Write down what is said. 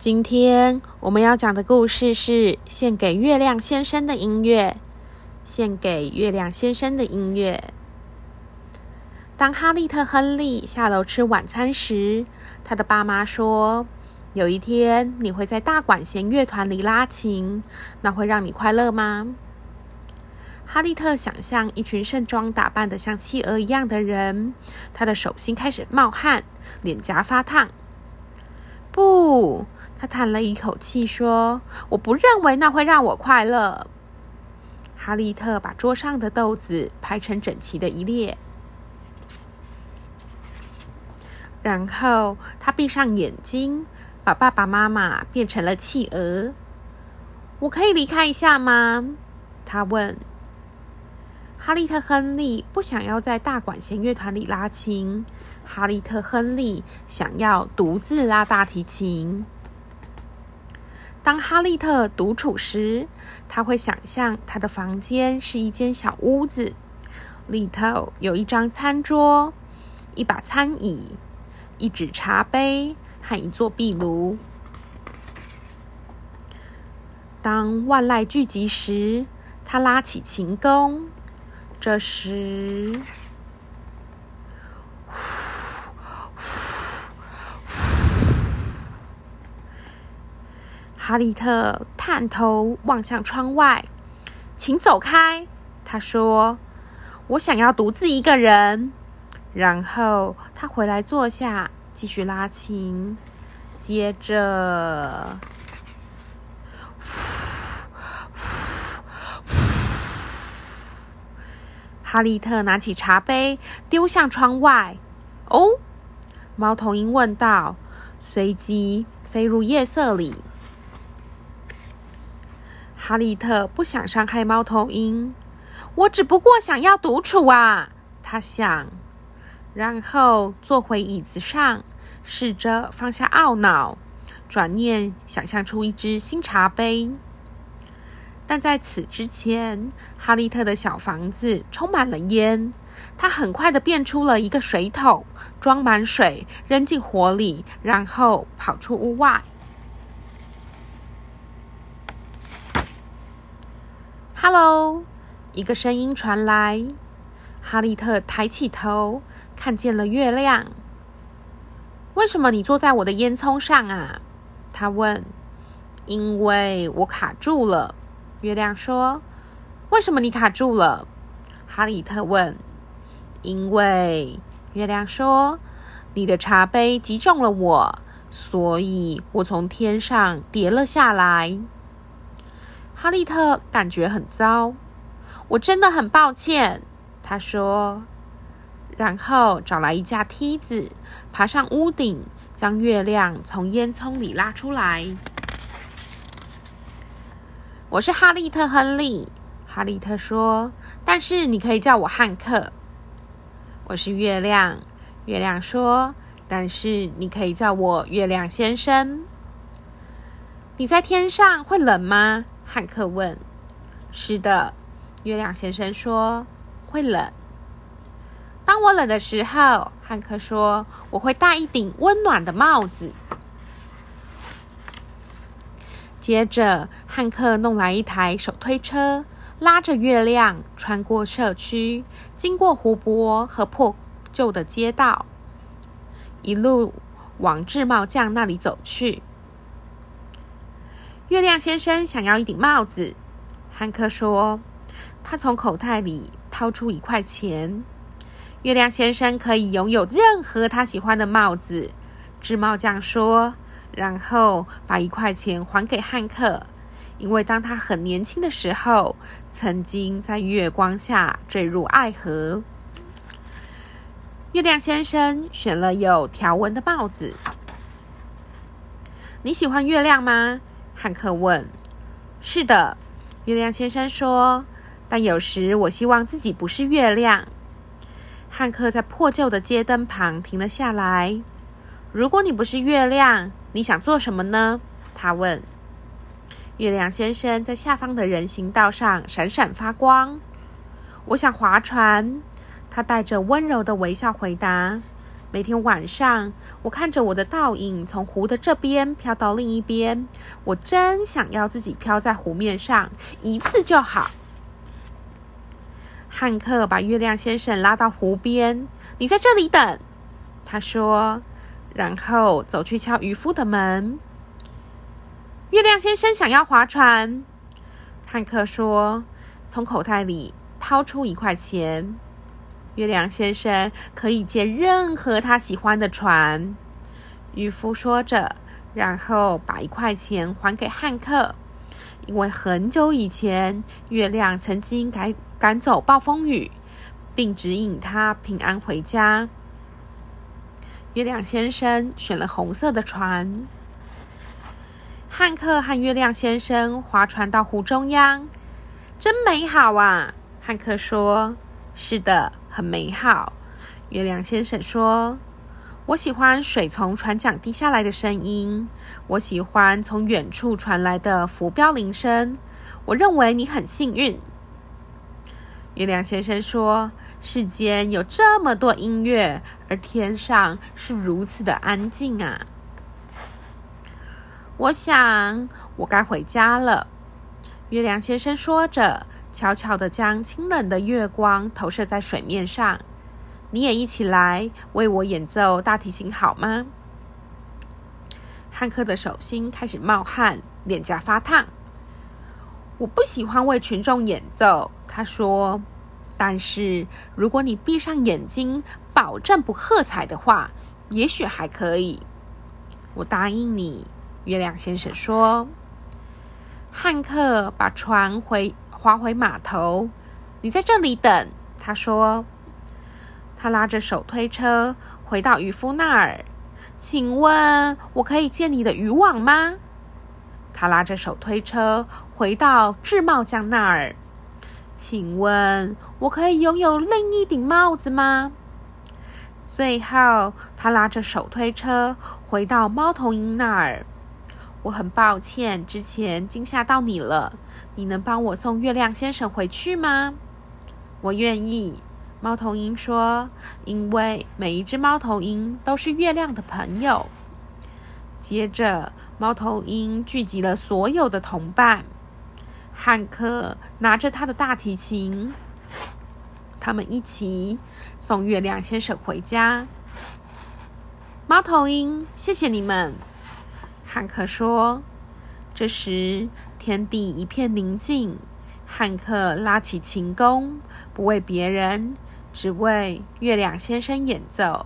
今天我们要讲的故事是献给月亮先生的音乐。献给月亮先生的音乐。当哈利特·亨利下楼吃晚餐时，他的爸妈说：“有一天你会在大管弦乐团里拉琴，那会让你快乐吗？”哈利特想象一群盛装打扮的像企鹅一样的人，他的手心开始冒汗，脸颊发烫。不。他叹了一口气说：“我不认为那会让我快乐。”哈利特把桌上的豆子排成整齐的一列，然后他闭上眼睛，把爸爸妈妈变成了企鹅。“我可以离开一下吗？”他问。哈利特·亨利不想要在大管弦乐团里拉琴，哈利特·亨利想要独自拉大提琴。当哈利特独处时，他会想象他的房间是一间小屋子，里头有一张餐桌、一把餐椅、一纸茶杯和一座壁炉。当万籁俱寂时，他拉起琴弓，这时。哈利特探头望向窗外，请走开，他说：“我想要独自一个人。”然后他回来坐下，继续拉琴。接着，哈利特拿起茶杯丢向窗外。“哦！”猫头鹰问道，随即飞入夜色里。哈利特不想伤害猫头鹰，我只不过想要独处啊，他想。然后坐回椅子上，试着放下懊恼，转念想象出一只新茶杯。但在此之前，哈利特的小房子充满了烟。他很快的变出了一个水桶，装满水，扔进火里，然后跑出屋外。“Hello！” 一个声音传来。哈利特抬起头，看见了月亮。“为什么你坐在我的烟囱上啊？”他问。“因为我卡住了。”月亮说。“为什么你卡住了？”哈利特问。“因为……”月亮说，“你的茶杯击中了我，所以我从天上跌了下来。”哈利特感觉很糟，我真的很抱歉，他说。然后找来一架梯子，爬上屋顶，将月亮从烟囱里拉出来。我是哈利特·亨利，哈利特说。但是你可以叫我汉克。我是月亮，月亮说。但是你可以叫我月亮先生。你在天上会冷吗？汉克问：“是的。”月亮先生说：“会冷。”当我冷的时候，汉克说：“我会戴一顶温暖的帽子。”接着，汉克弄来一台手推车，拉着月亮穿过社区，经过湖泊和破旧的街道，一路往制帽匠那里走去。月亮先生想要一顶帽子，汉克说。他从口袋里掏出一块钱。月亮先生可以拥有任何他喜欢的帽子，织帽匠说。然后把一块钱还给汉克，因为当他很年轻的时候，曾经在月光下坠入爱河。月亮先生选了有条纹的帽子。你喜欢月亮吗？汉克问：“是的。”月亮先生说，“但有时我希望自己不是月亮。”汉克在破旧的街灯旁停了下来。“如果你不是月亮，你想做什么呢？”他问。月亮先生在下方的人行道上闪闪发光。“我想划船。”他带着温柔的微笑回答。每天晚上，我看着我的倒影从湖的这边飘到另一边，我真想要自己飘在湖面上一次就好。汉克把月亮先生拉到湖边，你在这里等，他说，然后走去敲渔夫的门。月亮先生想要划船，汉克说，从口袋里掏出一块钱。月亮先生可以借任何他喜欢的船。渔夫说着，然后把一块钱还给汉克，因为很久以前，月亮曾经赶赶走暴风雨，并指引他平安回家。月亮先生选了红色的船。汉克和月亮先生划船到湖中央，真美好啊！汉克说：“是的。”很美好，月亮先生说：“我喜欢水从船桨滴下来的声音，我喜欢从远处传来的浮标铃声。我认为你很幸运。”月亮先生说：“世间有这么多音乐，而天上是如此的安静啊！”我想我该回家了。”月亮先生说着。悄悄的将清冷的月光投射在水面上，你也一起来为我演奏大提琴好吗？汉克的手心开始冒汗，脸颊发烫。我不喜欢为群众演奏，他说。但是如果你闭上眼睛，保证不喝彩的话，也许还可以。我答应你，月亮先生说。汉克把船回。划回码头，你在这里等。他说：“他拉着手推车回到渔夫那儿，请问我可以借你的渔网吗？”他拉着手推车回到制帽匠那儿，请问我可以拥有另一顶帽子吗？最后，他拉着手推车回到猫头鹰那儿。我很抱歉，之前惊吓到你了。你能帮我送月亮先生回去吗？我愿意。猫头鹰说：“因为每一只猫头鹰都是月亮的朋友。”接着，猫头鹰聚集了所有的同伴。汉克拿着他的大提琴，他们一起送月亮先生回家。猫头鹰，谢谢你们。汉克说：“这时天地一片宁静。汉克拉起琴弓，不为别人，只为月亮先生演奏。”